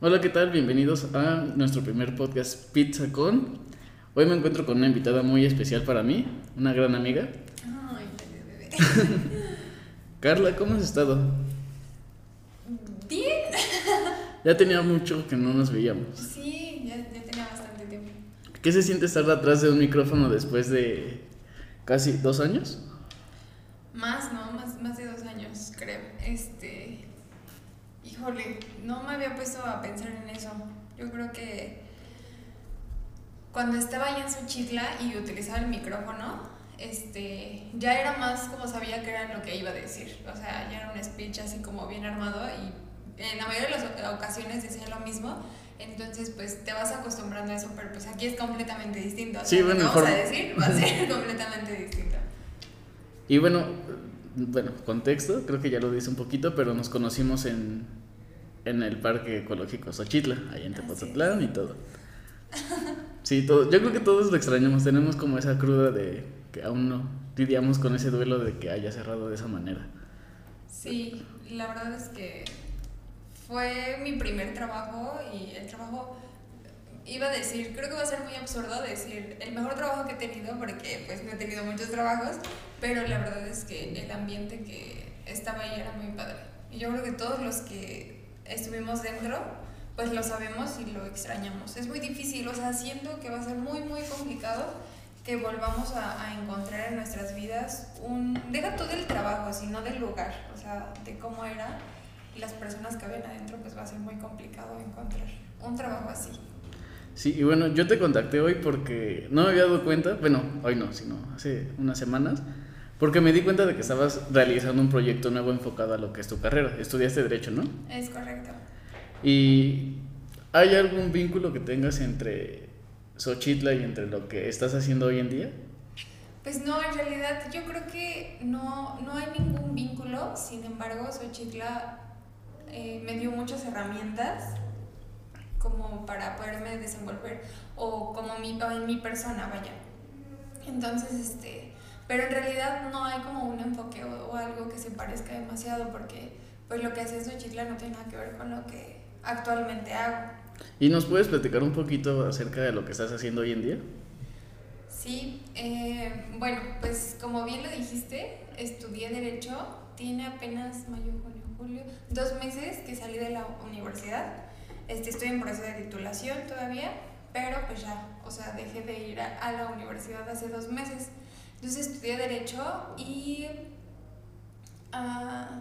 Hola, ¿qué tal? Bienvenidos a nuestro primer podcast Pizza con. Hoy me encuentro con una invitada muy especial para mí, una gran amiga. Ay, bebé, bebé. Carla, ¿cómo has estado? Bien. Ya tenía mucho que no nos veíamos. Sí, ya, ya tenía bastante tiempo. ¿Qué se siente estar atrás de un micrófono después de casi dos años? Más, ¿no? Más, más de dos años, creo. Este. Híjole, no me había puesto a pensar en eso. Yo creo que cuando estaba allá en Suchitla y utilizaba el micrófono, este, ya era más como sabía que era lo que iba a decir. O sea, ya era un speech así como bien armado y en la mayoría de las ocasiones decía lo mismo. Entonces, pues te vas acostumbrando a eso, pero pues aquí es completamente distinto. Sí, bueno, vamos mejor- a decir va a ser completamente distinto. Y bueno, bueno, contexto, creo que ya lo dice un poquito, pero nos conocimos en, en el Parque Ecológico Xochitla, ahí en Así Tepozotlán y todo. Sí, todo, yo creo que todos lo extrañamos, tenemos como esa cruda de que aún no lidiamos con ese duelo de que haya cerrado de esa manera. Sí, la verdad es que fue mi primer trabajo y el trabajo, iba a decir, creo que va a ser muy absurdo decir el mejor trabajo que he tenido porque pues no he tenido muchos trabajos, pero la verdad es que el ambiente que estaba ahí era muy padre. Y yo creo que todos los que estuvimos dentro, pues lo sabemos y lo extrañamos. Es muy difícil, o sea, siento que va a ser muy, muy complicado que volvamos a, a encontrar en nuestras vidas un... Deja todo el trabajo, sino del lugar, o sea, de cómo era y las personas que habían adentro, pues va a ser muy complicado encontrar un trabajo así. Sí, y bueno, yo te contacté hoy porque no me había dado cuenta, bueno, hoy no, sino hace unas semanas, porque me di cuenta de que estabas realizando un proyecto nuevo enfocado a lo que es tu carrera. Estudiaste Derecho, ¿no? Es correcto. ¿Y hay algún vínculo que tengas entre Xochitla y entre lo que estás haciendo hoy en día? Pues no, en realidad yo creo que no, no hay ningún vínculo, sin embargo, Xochitla eh, me dio muchas herramientas como para poderme desenvolver o como mi, o en mi persona, vaya. Entonces, este, pero en realidad no hay como un enfoque o, o algo que se parezca demasiado porque pues lo que hace Xochitla no tiene nada que ver con lo que actualmente hago. ¿Y nos puedes platicar un poquito acerca de lo que estás haciendo hoy en día? Sí, eh, bueno, pues como bien lo dijiste, estudié Derecho, tiene apenas mayo, junio, julio, dos meses que salí de la universidad. Este, estoy en proceso de titulación todavía, pero pues ya, o sea, dejé de ir a, a la universidad hace dos meses. Entonces estudié Derecho y ah,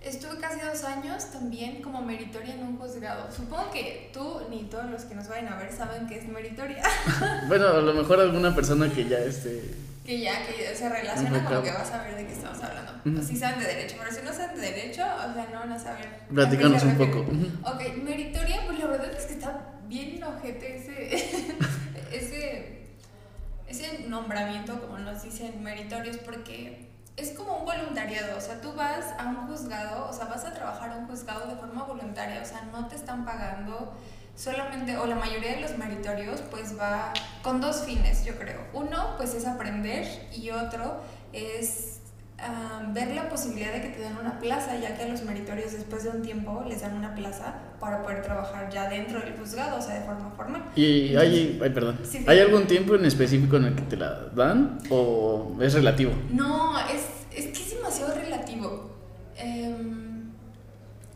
estuve casi dos años también como meritoria en un juzgado. Supongo que tú ni todos los que nos vayan a ver saben que es meritoria. Bueno, a lo mejor alguna persona que ya este... Que ya, que se relaciona con lo que vas a ver de qué estamos hablando. O si saben de derecho, pero si no saben de derecho, o sea, no van a saber. Platícanos un poco. Ujú. Ok, meritoria, pues la verdad es que está bien ojete ese, ese nombramiento, como nos dicen meritorios, porque es como un voluntariado. O sea, tú vas a un juzgado, o sea, vas a trabajar a un juzgado de forma voluntaria, o sea, no te están pagando solamente, o la mayoría de los meritorios, pues va con dos fines, yo creo. Uno, pues es aprender, y otro es ver la posibilidad de que te den una plaza, ya que a los meritorios después de un tiempo les dan una plaza para poder trabajar ya dentro del juzgado, o sea, de forma formal. ¿Y hay, ay, perdón, Sí, sí. ¿hay algún tiempo en específico en el que te la dan o es relativo? No, es, es que es demasiado relativo. Em,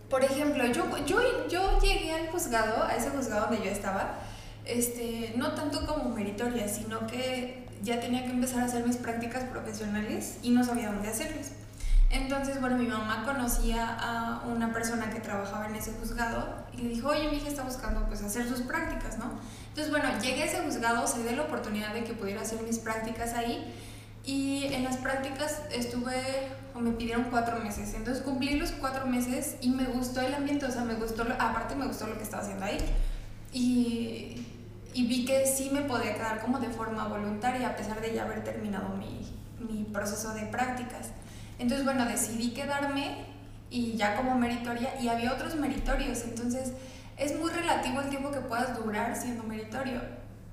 por ejemplo, yo, yo, yo llegué al juzgado, a ese juzgado donde yo estaba, este, no tanto como meritoria, sino que ya tenía que empezar a hacer mis prácticas profesionales y no sabía dónde hacerlas. Entonces, bueno, mi mamá conocía a una persona que trabajaba en ese juzgado y le dijo, oye, mi hija está buscando pues hacer sus prácticas, ¿no? Entonces, bueno, llegué a ese juzgado, se dio la oportunidad de que pudiera hacer mis prácticas ahí y en las prácticas estuve, o me pidieron cuatro meses, entonces cumplí los cuatro meses y me gustó el ambiente, o sea, me gustó, aparte me gustó lo que estaba haciendo ahí. Y, y vi que sí me podía quedar como de forma voluntaria, a pesar de ya haber terminado mi, mi proceso de prácticas. Entonces, bueno, decidí quedarme y ya como meritoria, y había otros meritorios, entonces es muy relativo el tiempo que puedas durar siendo meritorio.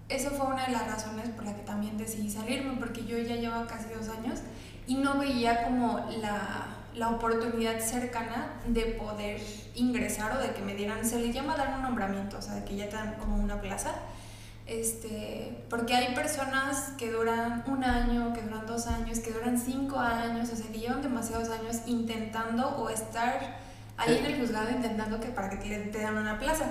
Esa fue una de las razones por la que también decidí salirme, porque yo ya llevaba casi dos años y no veía como la, la oportunidad cercana de poder ingresar o de que me dieran, se le llama dar un nombramiento, o sea, de que ya te dan como una plaza. Este, porque hay personas que duran un año, que duran dos años, que duran cinco años, o sea, que llevan demasiados años intentando o estar ahí en el juzgado intentando que para que te, te dan una plaza.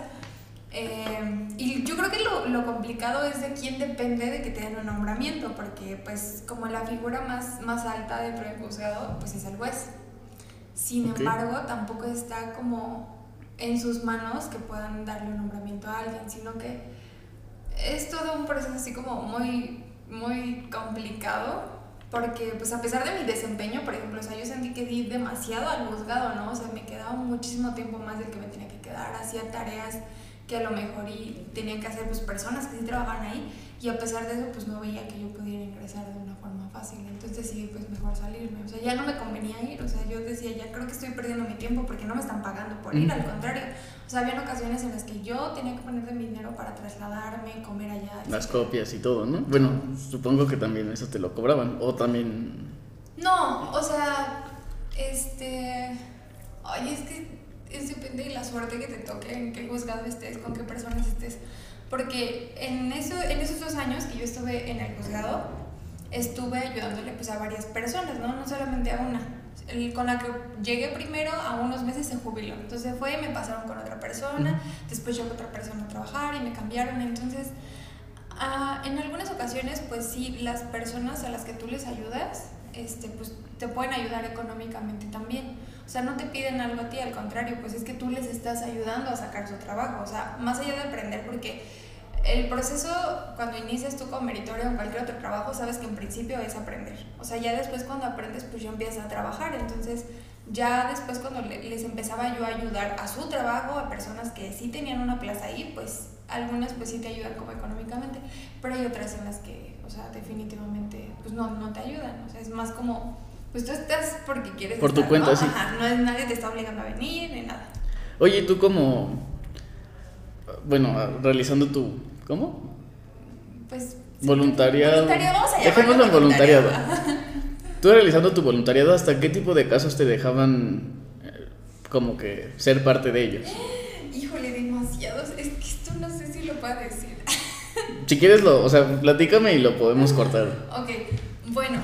Eh, y yo creo que lo, lo, complicado es de quién depende de que te den un nombramiento, porque pues como la figura más, más alta dentro del juzgado, pues es el juez. Sin embargo, tampoco está como en sus manos que puedan darle un nombramiento a alguien, sino que es todo un proceso así como muy, muy complicado, porque pues a pesar de mi desempeño, por ejemplo, o sea, yo sentí que di demasiado al juzgado, ¿no? O sea, me quedaba muchísimo tiempo más del que me tenía que quedar, hacía tareas que a lo mejor y tenían que hacer pues personas que sí trabajaban ahí y a pesar de eso pues no veía que yo pudiera ingresar de una forma fácil. Entonces sí pues mejor salirme. O sea ya no me convenía ir. O sea yo decía ya creo que estoy perdiendo mi tiempo porque no me están pagando por ir al contrario o sea había ocasiones en las que yo tenía que poner de mi dinero para trasladarme comer allá las copias y todo no bueno supongo que también eso te lo cobraban o también no o sea este ay es que es depende de la suerte que te toque, en qué juzgado estés, con qué personas estés. Porque en, eso, en esos dos años que yo estuve en el juzgado, estuve ayudándole pues, a varias personas, ¿no? No solamente a una. El, con la que llegué primero, a unos meses se jubiló. Entonces fue y me pasaron con otra persona, después llegó otra persona a trabajar y me cambiaron. Entonces, ah, en algunas ocasiones, pues sí, las personas a las que tú les ayudas, este, pues te pueden ayudar económicamente también. O sea, no te piden algo a ti, al contrario, pues es que tú les estás ayudando a sacar su trabajo. O sea, más allá de aprender, porque el proceso cuando inicias tú con meritorio o cualquier otro trabajo, sabes que en principio es aprender. O sea, ya después cuando aprendes, pues ya empiezas a trabajar. Entonces, ya después cuando les empezaba yo a ayudar a su trabajo, a personas que sí tenían una plaza ahí, pues algunas pues sí te ayudan como económicamente, pero hay otras en las que, o sea, definitivamente, pues no, no te ayudan. O sea, es más como pues tú estás porque quieres. Por tu cuenta, sí. Ajá, no es nadie te está obligando a venir ni nada. Oye, tú como. Bueno, realizando tu. ¿Cómo? Pues. voluntariado. Voluntariado, vamos a Dejémoslo en voluntariado. tú realizando tu voluntariado, ¿hasta qué tipo de casos te dejaban eh, como que ser parte de ellos? Híjole, demasiados. Es que esto no sé si lo puedo decir. si quieres, lo, o sea, platícame y lo podemos cortar. Ok, bueno.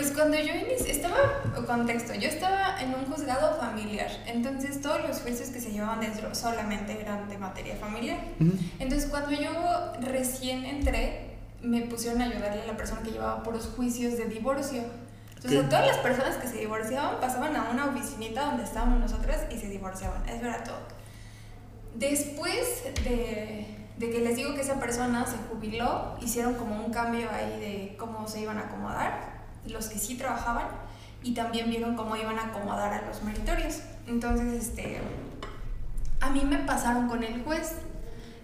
Pues cuando yo inicié, estaba, contexto, yo estaba en un juzgado familiar, entonces todos los juicios que se llevaban dentro solamente eran de materia familiar. Entonces cuando yo recién entré, me pusieron a ayudarle a la persona que llevaba por los juicios de divorcio. Entonces todas las personas que se divorciaban pasaban a una oficinita donde estábamos nosotras y se divorciaban, eso era todo. Después de, de que les digo que esa persona se jubiló, hicieron como un cambio ahí de cómo se iban a acomodar los que sí trabajaban y también vieron cómo iban a acomodar a los meritorios. Entonces, este, a mí me pasaron con el juez.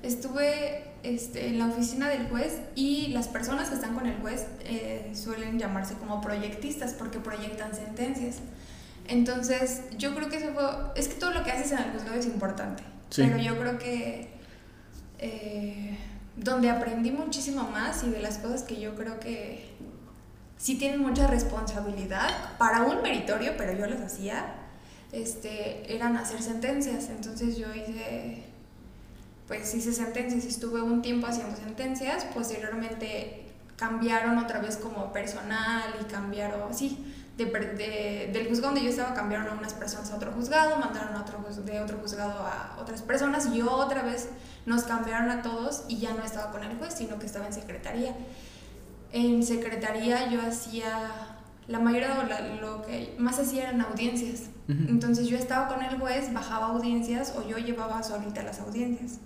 Estuve este, en la oficina del juez y las personas que están con el juez eh, suelen llamarse como proyectistas porque proyectan sentencias. Entonces, yo creo que eso fue, es que todo lo que haces en el juzgado es importante, pero yo creo que eh, donde aprendí muchísimo más y de las cosas que yo creo que sí tienen mucha responsabilidad para un meritorio, pero yo las hacía, este, eran hacer sentencias. Entonces yo hice, pues hice sentencias, estuve un tiempo haciendo sentencias, posteriormente cambiaron otra vez como personal y cambiaron, sí, de, de, del juzgado donde yo estaba cambiaron a unas personas a otro juzgado, mandaron a otro, de otro juzgado a otras personas y yo otra vez nos cambiaron a todos y ya no estaba con el juez, sino que estaba en secretaría en secretaría yo hacía, la mayoría de lo que más hacía eran audiencias. Entonces yo estaba con el juez, bajaba audiencias o yo llevaba solita las audiencias.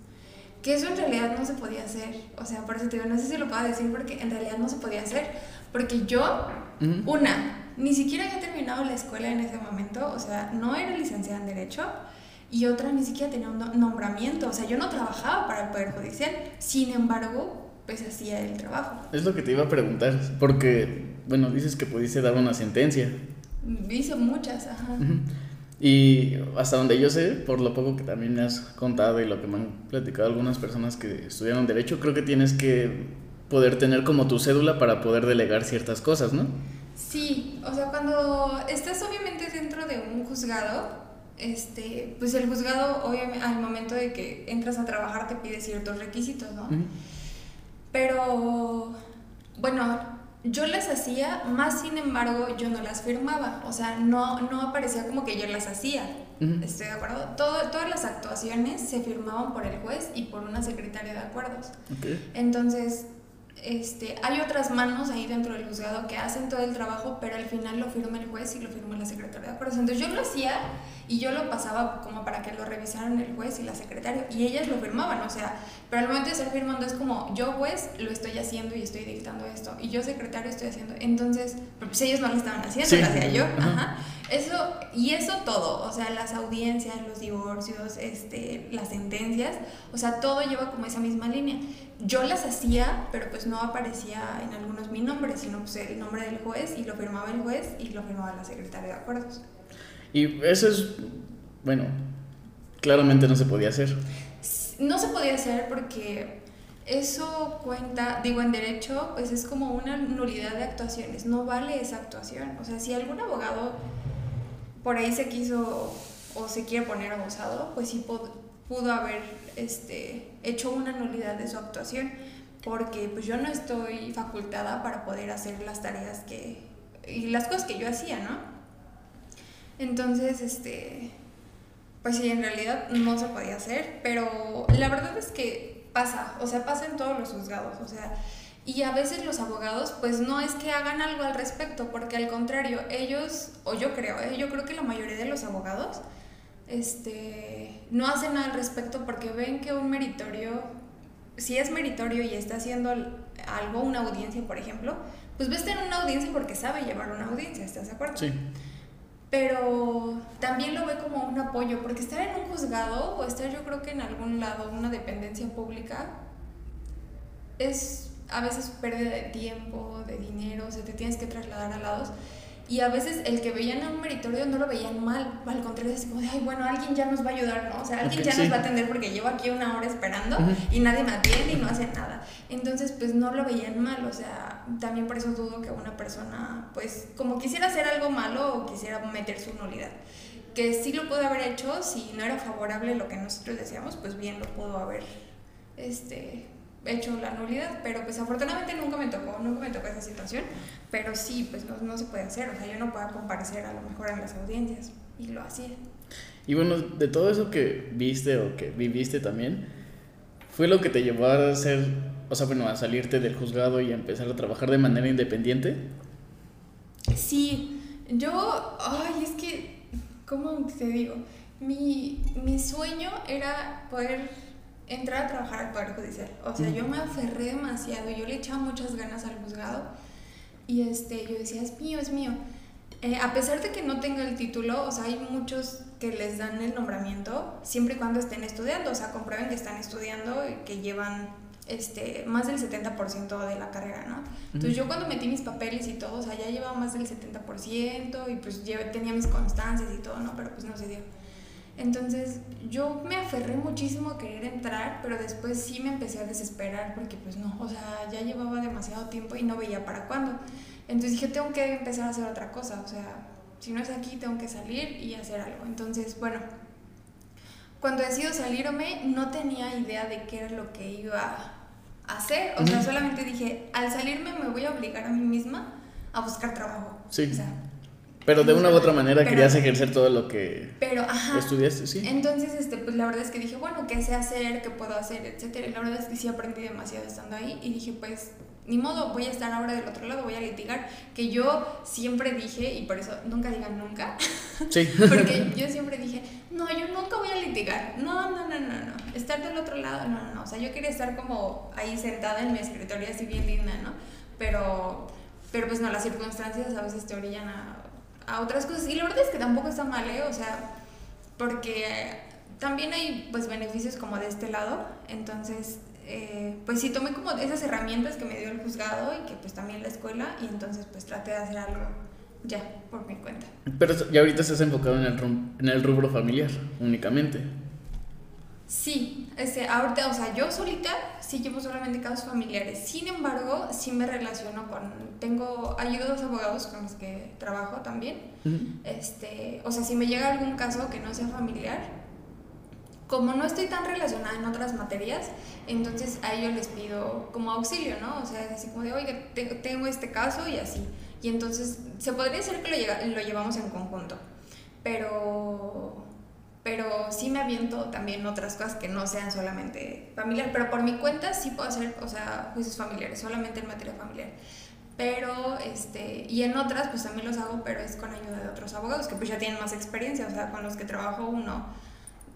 Que eso en realidad no se podía hacer. O sea, por eso te digo, no sé si lo puedo decir porque en realidad no se podía hacer. Porque yo, una, ni siquiera había terminado la escuela en ese momento, o sea, no era licenciada en Derecho. Y otra, ni siquiera tenía un nombramiento, o sea, yo no trabajaba para el Poder Judicial. Sin embargo, pues hacía el trabajo. Es lo que te iba a preguntar, porque, bueno, dices que pudiste dar una sentencia. Hice muchas, ajá. Y hasta donde yo sé, por lo poco que también me has contado y lo que me han platicado algunas personas que estudiaron derecho, creo que tienes que poder tener como tu cédula para poder delegar ciertas cosas, ¿no? Sí, o sea, cuando estás obviamente dentro de un juzgado, este, pues el juzgado, obviamente, al momento de que entras a trabajar te pide ciertos requisitos, ¿no? Pero, bueno, yo las hacía, más sin embargo, yo no las firmaba, o sea, no, no aparecía como que yo las hacía. Estoy de acuerdo. Todo, todas las actuaciones se firmaban por el juez y por una secretaria de acuerdos. Entonces, este, hay otras manos ahí dentro del juzgado que hacen todo el trabajo, pero al final lo firma el juez y lo firma la secretaria de acuerdos. Entonces yo lo hacía y yo lo pasaba como para que lo revisaran el juez y la secretaria y ellas lo firmaban, o sea, pero al momento de estar firmando es como yo juez lo estoy haciendo y estoy dictando esto y yo secretario estoy haciendo, entonces, pues ellos no lo estaban haciendo, lo hacía yo, ajá. Eso, y eso todo, o sea, las audiencias, los divorcios, este, las sentencias, o sea, todo lleva como esa misma línea. Yo las hacía, pero pues no aparecía en algunos mi nombre, sino pues el nombre del juez y lo firmaba el juez y lo firmaba la secretaria de acuerdos. Y eso es, bueno, claramente no se podía hacer. No se podía hacer porque eso cuenta, digo, en derecho, pues es como una nulidad de actuaciones, no vale esa actuación. O sea, si algún abogado por ahí se quiso o se quiere poner abusado, pues sí pudo, haber este, hecho una nulidad de su actuación, porque pues yo no estoy facultada para poder hacer las tareas que y las cosas que yo hacía, ¿no? Entonces, este, pues sí, en realidad no se podía hacer, pero la verdad es que pasa, o sea, pasa en todos los juzgados, o sea, y a veces los abogados, pues no es que hagan algo al respecto, porque al contrario, ellos, o yo creo, ¿eh? yo creo que la mayoría de los abogados, este, no hacen nada al respecto porque ven que un meritorio, si es meritorio y está haciendo algo, una audiencia, por ejemplo, pues va a estar en una audiencia porque sabe llevar una audiencia, ¿estás de acuerdo? Sí. Pero también lo ve como un apoyo, porque estar en un juzgado o estar yo creo que en algún lado, una dependencia pública, es a veces pérdida de tiempo, de dinero, o sea, te tienes que trasladar a lados. Y a veces el que veían a un meritorio no lo veían mal, al contrario, es como de, ay, bueno, alguien ya nos va a ayudar, ¿no? O sea, alguien ya nos va a atender porque llevo aquí una hora esperando y nadie me atiende y no hace nada. Entonces, pues no lo veían mal, o sea, también por eso dudo que una persona, pues, como quisiera hacer algo malo o quisiera meter su nulidad. Que sí lo pudo haber hecho, si no era favorable lo que nosotros decíamos, pues bien lo pudo haber, este, hecho la nulidad, pero pues afortunadamente nunca me tocó, nunca me tocó esa situación, pero sí, pues no, no se puede hacer, o sea, yo no puedo comparecer a lo mejor en las audiencias y lo hacía. Y bueno, de todo eso que viste o que viviste también, ¿fue lo que te llevó a hacer, o sea, bueno, a salirte del juzgado y a empezar a trabajar de manera independiente? Sí, yo, ay, es que, ¿cómo te digo? Mi, mi sueño era poder entrar a trabajar al Poder Judicial. O sea, yo me aferré demasiado, yo le echaba muchas ganas al juzgado y este, yo decía, es mío, es mío. Eh, a pesar de que no tenga el título, o sea, hay muchos que les dan el nombramiento siempre y cuando estén estudiando, o sea, comprueben que están estudiando y que llevan este, más del 70% de la carrera, ¿no? Entonces yo cuando metí mis papeles y todo, o sea, ya llevaba más del 70% y pues ya tenía mis constancias y todo, ¿no? Pero pues no se dio. Entonces yo me aferré muchísimo a querer entrar, pero después sí me empecé a desesperar porque pues no, o sea, ya llevaba demasiado tiempo y no veía para cuándo. Entonces dije, tengo que empezar a hacer otra cosa, o sea, si no es aquí, tengo que salir y hacer algo. Entonces, bueno, cuando decido salirme, no tenía idea de qué era lo que iba a hacer, o sea, solamente dije, al salirme me voy a obligar a mí misma a buscar trabajo. Sí. Pero de una u otra manera querías ejercer todo lo que pero, estudiaste, sí. Entonces, este, pues la verdad es que dije, bueno, ¿qué sé hacer? ¿Qué puedo hacer? Etcétera. Y la verdad es que sí aprendí demasiado estando ahí. Y dije, pues, ni modo, voy a estar ahora del otro lado, voy a litigar. Que yo siempre dije, y por eso nunca digan nunca. Sí. porque yo siempre dije, no, yo nunca voy a litigar. No, no, no, no, no. Estar del otro lado, no, no, no. O sea, yo quería estar como ahí sentada en mi escritorio así bien linda, ¿no? Pero, pero pues no, las circunstancias a veces te orillan a a otras cosas. Y la verdad es que tampoco está mal, ¿eh? O sea, porque también hay pues beneficios como de este lado. Entonces, eh, pues sí, tomé como esas herramientas que me dio el juzgado y que pues también la escuela y entonces pues traté de hacer algo ya, por mi cuenta. Pero ya ahorita estás enfocado en el, en el rubro familiar únicamente. Sí, este, ahorita, o sea, yo solita sí llevo solamente casos familiares. Sin embargo, sí me relaciono con, tengo, hay dos abogados con los que trabajo también. Este, o sea, si me llega algún caso que no sea familiar, como no estoy tan relacionada en otras materias, entonces a ellos les pido como auxilio, ¿no? O sea, es así como de, oye, tengo este caso y así. Y entonces se podría decir que lo, lo llevamos en conjunto. Pero pero sí me aviento también otras cosas que no sean solamente familiar, pero por mi cuenta sí puedo hacer, o sea, juicios familiares, solamente en materia familiar. Pero, este, y en otras pues también los hago, pero es con ayuda de otros abogados que pues ya tienen más experiencia, o sea, con los que trabajo uno,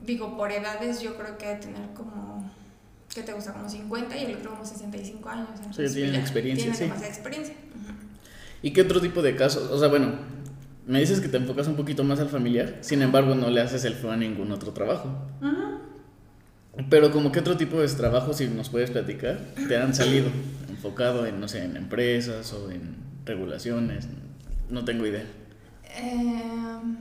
digo, por edades yo creo que tener como, ¿qué te gusta? Como 50 y el otro como 65 años. Entonces, sí, tienen experiencia, tienen demasiada experiencia. ¿Y qué otro tipo de casos? O sea, bueno, me dices que te enfocas un poquito más al familiar, sin embargo no le haces el feo a ningún otro trabajo. Pero como qué otro tipo de trabajo, si nos puedes platicar, te han salido enfocado en, no sé, en empresas o en regulaciones, no tengo idea. Em,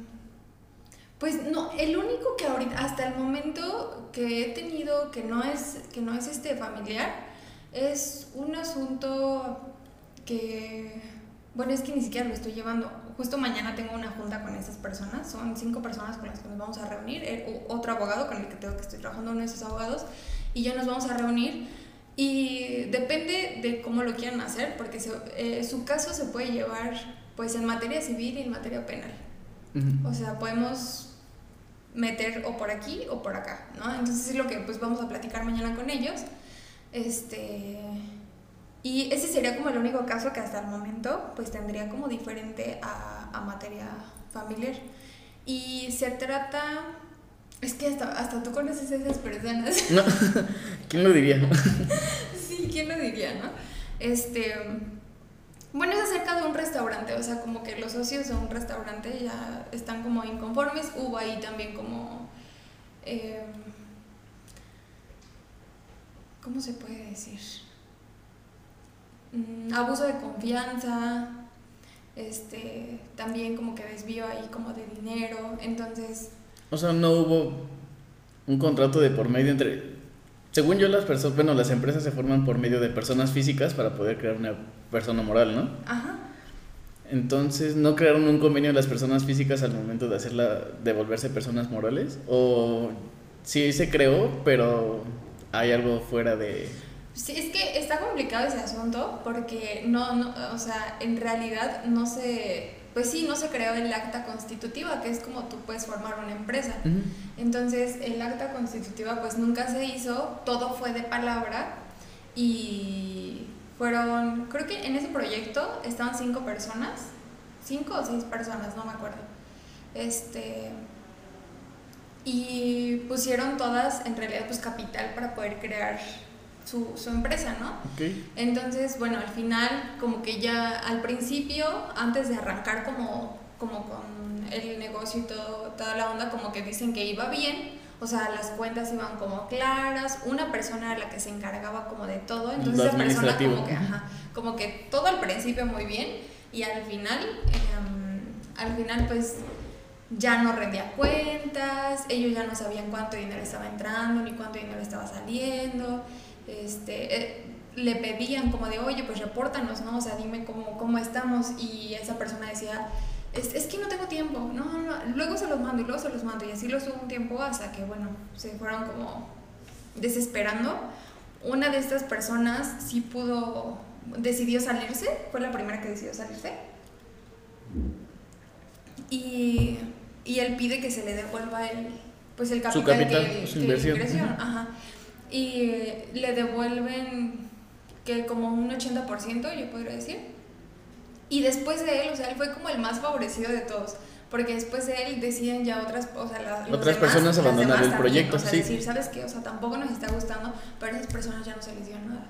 pues no, el único que ahorita, hasta el momento que he tenido que no es, que no es este familiar, es un asunto que, bueno, es que ni siquiera lo estoy llevando justo mañana tengo una junta con esas personas, son cinco personas con las que nos vamos a reunir, eh, otro abogado con el que tengo que estoy trabajando, uno de esos abogados, y ya nos vamos a reunir y depende de cómo lo quieran hacer, porque eh, su caso se puede llevar pues en materia civil y en materia penal. O sea, podemos meter o por aquí o por acá, ¿no? Entonces es lo que pues vamos a platicar mañana con ellos. Este y ese sería como el único caso que hasta el momento pues tendría como diferente a, a materia familiar. Y se trata... Es que hasta, hasta tú conoces a esas personas. No, ¿quién lo diría? sí, ¿quién lo diría, no? Este... Bueno, es acerca de un restaurante, o sea, como que los socios de un restaurante ya están como inconformes. Hubo ahí también como... Eh, ¿Cómo se puede decir? Mm, abuso de confianza, este, también como que desvío ahí como de dinero, entonces... O sea, no hubo un contrato de por medio entre... Según yo, las personas, bueno, las empresas se forman por medio de personas físicas para poder crear una persona moral, ¿no? Ajá. Entonces, ¿no crearon un convenio las personas físicas al momento de hacerla, de volverse personas morales? ¿O sí se creó, pero hay algo fuera de... Sí, es que está complicado ese asunto porque no, no, o sea, en realidad no se, pues sí, no se creó el acta constitutiva, que es como tú puedes formar una empresa. Entonces, el acta constitutiva pues nunca se hizo, todo fue de palabra y fueron, creo que en ese proyecto estaban cinco personas, cinco o seis personas, no me acuerdo. Este, y pusieron todas en realidad pues capital para poder crear su, su empresa, ¿no? Entonces, bueno, al final, como que ya al principio, antes de arrancar como, como con el negocio y todo, toda la onda, como que dicen que iba bien, o sea, las cuentas iban como claras, una persona era la que se encargaba como de todo, entonces esa persona como que, ajá, como que todo al principio muy bien y al final, em, al final pues ya no rendía cuentas, ellos ya no sabían cuánto dinero estaba entrando ni cuánto dinero estaba saliendo este, eh, le pedían como de, oye, pues repórtanos, ¿no? O sea, dime cómo, cómo estamos. Y esa persona decía, es, es, que no tengo tiempo, no, no, luego se los mando y luego se los mando. Y así lo hubo un tiempo hasta que, bueno, se fueron como desesperando. Una de estas personas sí pudo, decidió salirse, fue la primera que decidió salirse. Y, y él pide que se le devuelva el, pues el capital, su capital que, su inversión. Ajá y le devuelven que como un 80%, yo podría decir. Y después de él, o sea, él fue como el más favorecido de todos, porque después de él deciden ya otras, o sea, otras personas abandonar el proyecto, o sea, sí. decir, ¿sabes qué? O sea, tampoco nos está gustando, pero a esas personas ya no se les dio nada.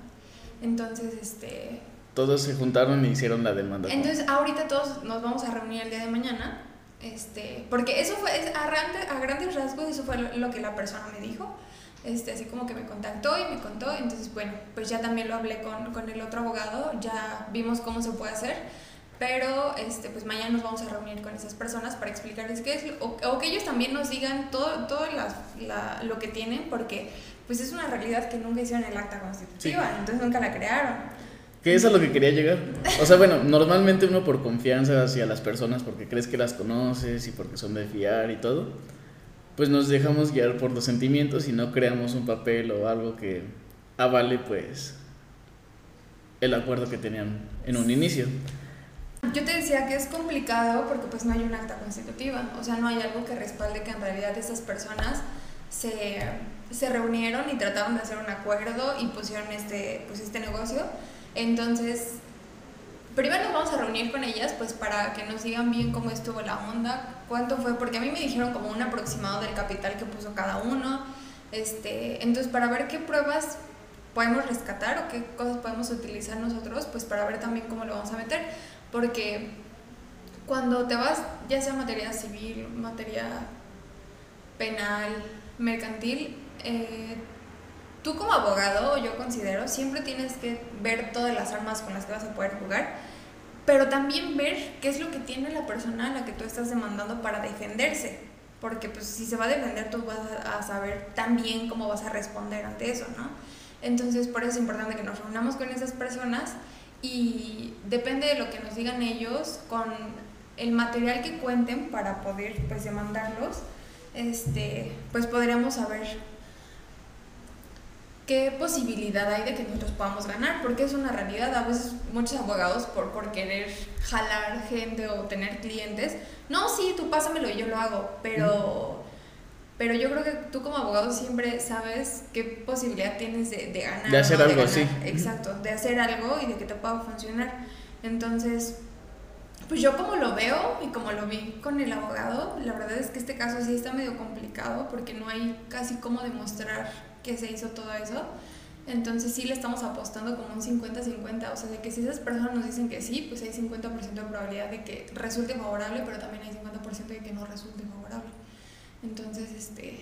Entonces, este... Todos se juntaron y hicieron la demanda. Entonces, ahorita todos nos vamos a reunir el día de mañana, este, porque eso fue, a, grandes, a grandes rasgos, eso fue lo que la persona me dijo este, así como que me contactó y me contó, entonces bueno, pues ya también lo hablé con, con el otro abogado, ya vimos cómo se puede hacer, pero este, pues mañana nos vamos a reunir con esas personas para explicarles qué es, o, o que ellos también nos digan todo, todo la, lo que tienen, porque pues es una realidad que nunca hicieron el acta constitutiva, entonces nunca la crearon. Que es a lo que quería llegar. O sea, bueno, normalmente uno por confianza hacia las personas, porque crees que las conoces y porque son de fiar y todo, pues nos dejamos guiar por los sentimientos y no creamos un papel o algo que avale pues el acuerdo que tenían en un inicio. Yo te decía que es complicado porque pues no hay un acta constitutiva, o sea, no hay algo que respalde que en realidad esas personas se, se reunieron y trataron de hacer un acuerdo y pusieron este, pues, este negocio. Entonces, primero nos vamos a reunir con ellas pues para que nos digan bien cómo estuvo la onda, cuánto fue, porque a mí me dijeron como un aproximado del capital que puso cada uno. Este, entonces, para ver qué pruebas podemos rescatar o qué cosas podemos utilizar nosotros, pues para ver también cómo lo vamos a meter porque cuando te vas, ya sea materia civil, materia penal, mercantil, eh, tú como abogado, yo considero, siempre tienes que ver todas las armas con las que vas a poder jugar, pero también ver qué es lo que tiene la persona a la que tú estás demandando para defenderse, porque pues si se va a defender tú vas a saber también cómo vas a responder ante eso, ¿no? Entonces por eso es importante que nos reunamos con esas personas y depende de lo que nos digan ellos con el material que cuenten para poder pues demandarlos este pues podríamos saber qué posibilidad hay de que nosotros podamos ganar porque es una realidad a veces muchos abogados por, por querer jalar gente o tener clientes no sí tú pásamelo y yo lo hago pero pero yo creo que tú como abogado siempre sabes qué posibilidad tienes de, de ganar. De hacer algo así. Exacto, de hacer algo y de que te pueda funcionar. Entonces, pues yo como lo veo y como lo vi con el abogado, la verdad es que este caso sí está medio complicado porque no hay casi cómo demostrar que se hizo todo eso. Entonces sí le estamos apostando como un 50-50, o sea, de que si esas personas nos dicen que sí, pues hay 50% de probabilidad de que resulte favorable, pero también hay 50% de que no resulte favorable. Entonces, este,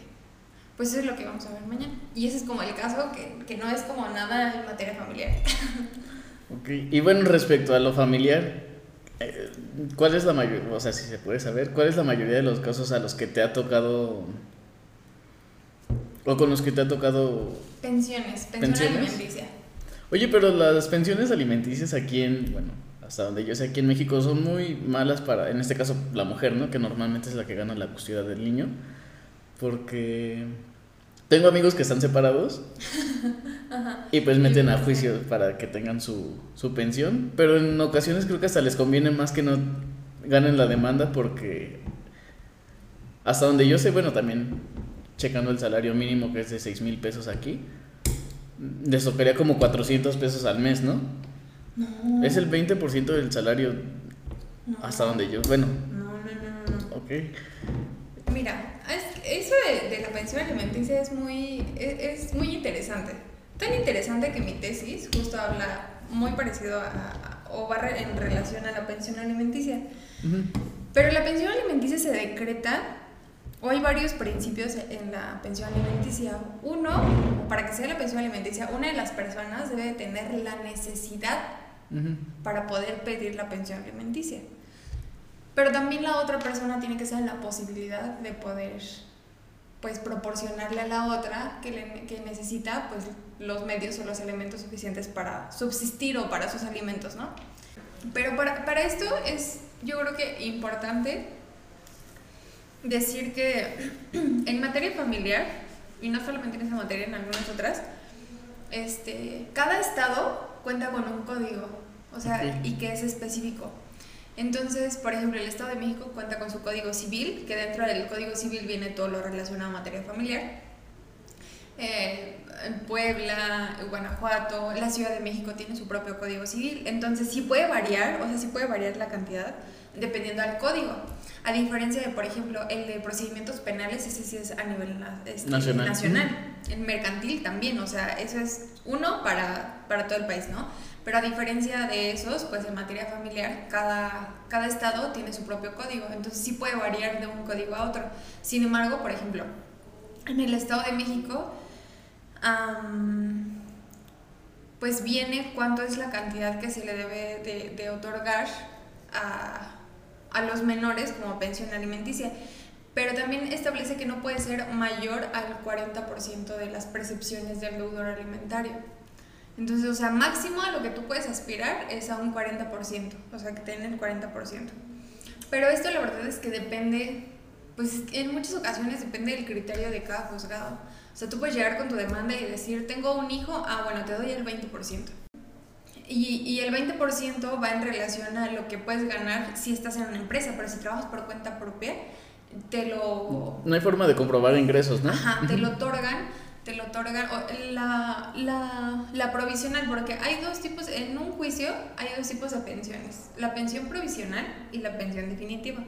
pues eso es lo que vamos a ver mañana. Y ese es como el caso que, que no es como nada en materia familiar. Ok, y bueno, respecto a lo familiar, ¿cuál es la mayoría, o sea, si se puede saber, cuál es la mayoría de los casos a los que te ha tocado, o con los que te ha tocado... Pensiones, pensión alimenticia. Oye, pero las pensiones alimenticias aquí en, bueno, hasta donde yo sé, aquí en México son muy malas para, en este caso, la mujer, ¿no? Que normalmente es la que gana la custodia del niño. Porque tengo amigos que están separados y pues meten a juicio para que tengan su, su pensión. Pero en ocasiones creo que hasta les conviene más que no ganen la demanda porque hasta donde yo sé, bueno, también checando el salario mínimo que es de 6 mil pesos aquí, les tocaría como 400 pesos al mes, ¿no? No. Es el 20% del salario hasta donde yo, bueno. No, no, no, no. Ok. Mira, eso de, de, la pensión alimenticia es muy, es, es, muy interesante. Tan interesante que mi tesis justo habla muy parecido a, o va en relación a la pensión alimenticia. Uh -huh. Pero la pensión alimenticia se decreta, o hay varios principios en la pensión alimenticia. Uno, para que sea la pensión alimenticia, una de las personas debe tener la necesidad uh -huh. para poder pedir la pensión alimenticia. Pero también la otra persona tiene que ser la posibilidad de poder pues proporcionarle a la otra que, le, que necesita pues los medios o los elementos suficientes para subsistir o para sus alimentos, ¿no? Pero para, para esto es yo creo que importante decir que en materia familiar, y no solamente en esa materia, en algunas otras, este, cada estado cuenta con un código, o sea, okay. y que es específico. Entonces, por ejemplo, el Estado de México cuenta con su Código Civil, que dentro del Código Civil viene todo lo relacionado a materia familiar. Eh, Puebla, Guanajuato, la Ciudad de México tiene su propio Código Civil. Entonces, sí puede variar, o sea, sí puede variar la cantidad dependiendo del código. A diferencia de, por ejemplo, el de procedimientos penales, ese sí es a nivel este, nacional. nacional. El mercantil también, o sea, eso es uno para, para todo el país, ¿no? Pero a diferencia de esos, pues en materia familiar, cada, cada estado tiene su propio código, entonces sí puede variar de un código a otro. Sin embargo, por ejemplo, en el Estado de México, pues viene cuánto es la cantidad que se le debe de, de, otorgar a, a los menores como pensión alimenticia pero también establece que no puede ser mayor al 40% de las percepciones del deudor alimentario. Entonces, o sea, máximo a lo que tú puedes aspirar es a un 40%, o sea, que tenga el 40%. Pero esto la verdad es que depende, pues en muchas ocasiones depende del criterio de cada juzgado. O sea, tú puedes llegar con tu demanda y decir, tengo un hijo, ah, bueno, te doy el 20%. Y, y el 20% va en relación a lo que puedes ganar si estás en una empresa, pero si trabajas por cuenta propia, te lo... No hay forma de comprobar ingresos, ¿no? Ajá, te lo otorgan, te lo otorgan. La, la, la provisional, porque hay dos tipos, en un juicio hay dos tipos de pensiones, la pensión provisional y la pensión definitiva.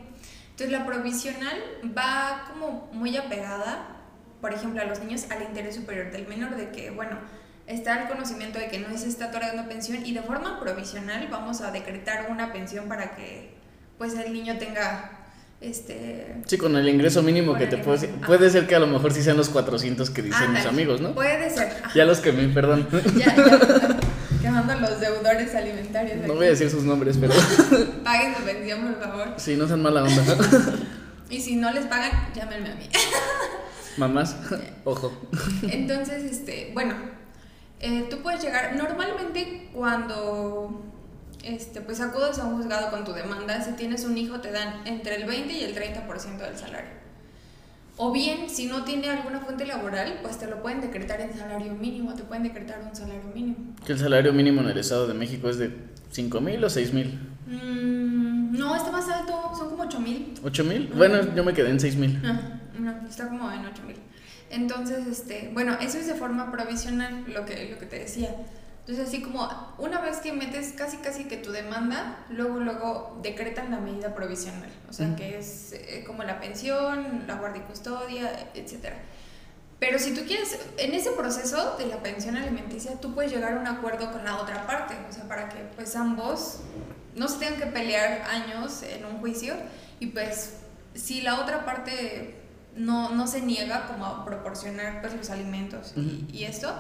Entonces la provisional va como muy apegada, por ejemplo, a los niños al interés superior del menor, de que, bueno, está el conocimiento de que no se está otorgando pensión y de forma provisional vamos a decretar una pensión para que pues el niño tenga este... Sí, con el ingreso mínimo que te puede Puede ser que a lo mejor sí sean los 400 que dicen mis amigos, ¿no? Puede ser. Ya los que me, perdón. ya, ya. Quemando los deudores alimentarios. No voy a decir sus nombres, pero. Paguen su pensión, por favor. Sí, no sean mala onda. y si no les pagan, llámenme a mí. Mamás, ojo. Entonces, este, bueno, eh, tú puedes llegar. Normalmente, cuando este, pues acudes a un juzgado con tu demanda, si tienes un hijo te dan entre el 20 y el 30% del salario. O bien, si no tiene alguna fuente laboral, pues te lo pueden decretar en salario mínimo, te pueden decretar un salario mínimo. ¿Que el salario mínimo en el Estado de México es de 5 mil o 6 mil? Mm, no, está más alto, son como 8 mil. ¿8 mil? Bueno, yo me quedé en 6 mil. Ah, no, está como en 8 mil. Entonces, este, bueno, eso es de forma provisional, lo que, lo que te decía. Entonces, así como una vez que metes casi casi que tu demanda, luego luego decretan la medida provisional, o sea, que es eh, como la pensión, la guardia y custodia, etcétera. Pero si tú quieres, en ese proceso de la pensión alimenticia, tú puedes llegar a un acuerdo con la otra parte, o sea, para que pues ambos no se tengan que pelear años en un juicio y pues si la otra parte no, no se niega como a proporcionar pues los alimentos y, y esto,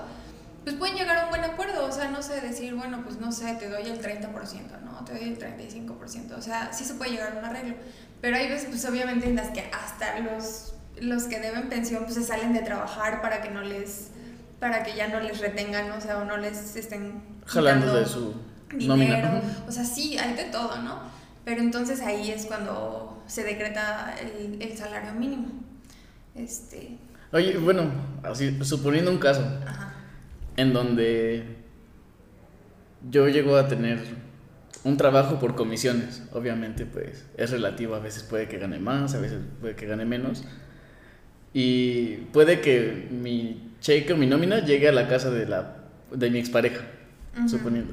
pues pueden llegar a un buen acuerdo, o sea, no sé, decir, bueno, pues no sé, te doy el 30%, ¿no? Te doy el 35%, o sea, sí se puede llegar a un arreglo, pero hay veces, pues obviamente en las que hasta los, los que deben pensión, pues se salen de trabajar para que no les, para que ya no les retengan, o sea, o no les estén jalando de su dinero, o sea, sí, hay de todo, ¿no? Pero entonces ahí es cuando se decreta el, el salario mínimo, este... Oye, bueno, así, suponiendo un caso, Ajá en donde yo llego a tener un trabajo por comisiones. Obviamente, pues es relativo. A veces puede que gane más, a veces puede que gane menos. Y puede que mi cheque o mi nómina llegue a la casa de, la, de mi expareja, suponiendo.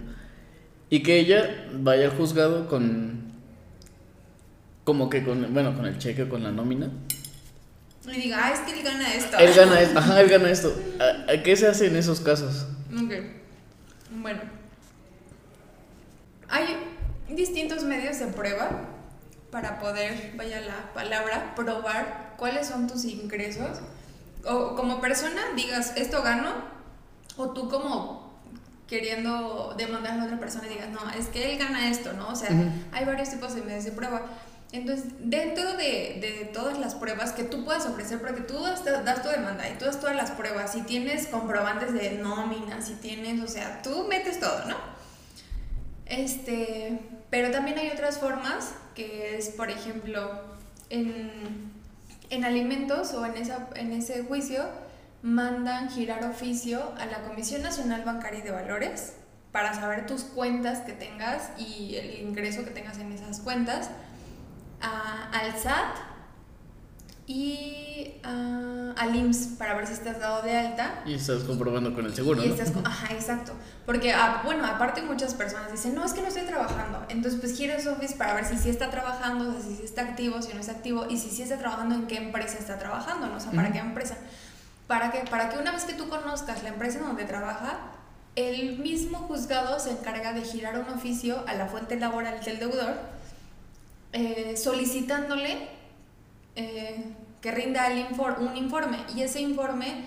Y que ella vaya al juzgado con. Como que con. Bueno, con el cheque o con la nómina. Y diga, ah, es que él gana esto. Él gana esto, ajá, él gana esto. ¿A, qué se hace en esos casos? Ok. Bueno. Hay distintos medios de prueba para poder, vaya la palabra, probar cuáles son tus ingresos. O como persona digas, esto gano, o tú como queriendo demandar a otra persona digas, no, es que él gana esto, ¿no? O sea, hay varios tipos de medios de prueba. Entonces, dentro de, de, todas las pruebas que tú puedes ofrecer, porque tú das, das, tu demanda y tú das todas las pruebas, si tienes comprobantes de nómina, si tienes, o sea, tú metes todo, ¿no? Este, pero también hay otras formas, que es, por ejemplo, en, en alimentos o en, esa, en ese juicio, mandan girar oficio a la Comisión Nacional Bancaria y de Valores para saber tus cuentas que tengas y el ingreso que tengas en esas cuentas al SAT y al IMSS para ver si estás dado de alta. Y estás comprobando con el seguro, ¿no? ajá, exacto. Porque, ah, bueno, aparte muchas personas dicen, no, es que no estoy trabajando. Entonces, pues giras office para ver si sí está trabajando, o si sí está activo, si no está activo, y si sí está trabajando, en qué empresa está trabajando, ¿no? O sea, para qué empresa. Para que, para que una vez que tú conozcas la empresa en donde trabaja, el mismo juzgado se encarga de girar un oficio a la fuente laboral del deudor eh, solicitándole eh, que rinda el un informe y ese informe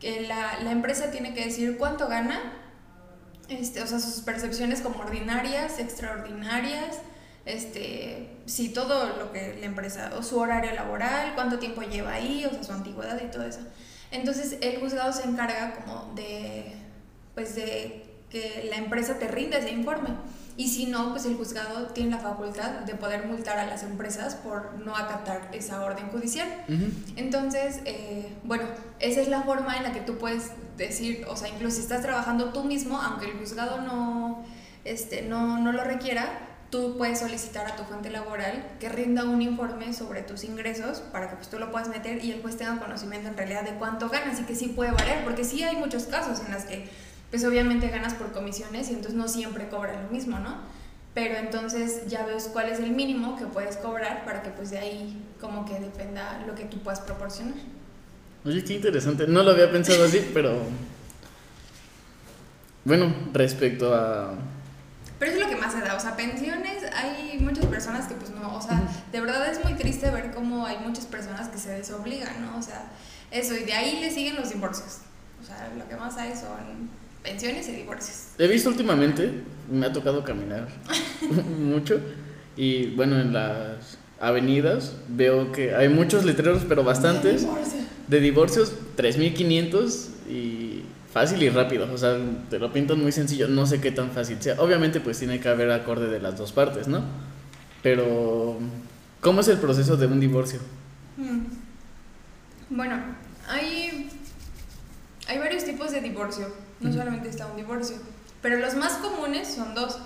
que la, la, empresa tiene que decir cuánto gana, este, o sea, sus percepciones como ordinarias, extraordinarias, este, si todo lo que la empresa, o su horario laboral, cuánto tiempo lleva ahí, o sea, su antigüedad y todo eso. Entonces el juzgado se encarga como de, pues de que la empresa te rinda ese informe. Y si no, pues el juzgado tiene la facultad de poder multar a las empresas por no acatar esa orden judicial. Entonces, eh, bueno, esa es la forma en la que tú puedes decir, o sea, incluso si estás trabajando tú mismo, aunque el juzgado no, este, no, no lo requiera, tú puedes solicitar a tu fuente laboral que rinda un informe sobre tus ingresos para que pues, tú lo puedas meter y el juez tenga conocimiento en realidad de cuánto ganas y que sí puede variar, porque sí hay muchos casos en los que pues obviamente ganas por comisiones y entonces no siempre cobra lo mismo, ¿no? Pero entonces ya ves cuál es el mínimo que puedes cobrar para que pues de ahí como que dependa lo que tú puedas proporcionar. Oye, qué interesante. No lo había pensado así, pero... Bueno, respecto a pero es lo que más se da, o sea, pensiones, hay muchas personas que pues no, o sea, de verdad es muy triste ver cómo hay muchas personas que se desobligan, ¿no? O sea, eso, y de ahí le siguen los divorcios. O sea, lo que más hay son pensiones y divorcios. He visto últimamente, me ha tocado caminar mucho, y bueno, en las avenidas veo que hay muchos letreros, pero bastantes, de, divorcios, 3.500 y fácil y rápido, o sea, te lo pintan muy sencillo, no sé qué tan fácil sea. Obviamente pues tiene que haber acorde de las dos partes, ¿no? Pero, ¿cómo es el proceso de un divorcio? Hmm. Bueno, hay, hay varios tipos de divorcio, no solamente está un divorcio, pero los más comunes son dos,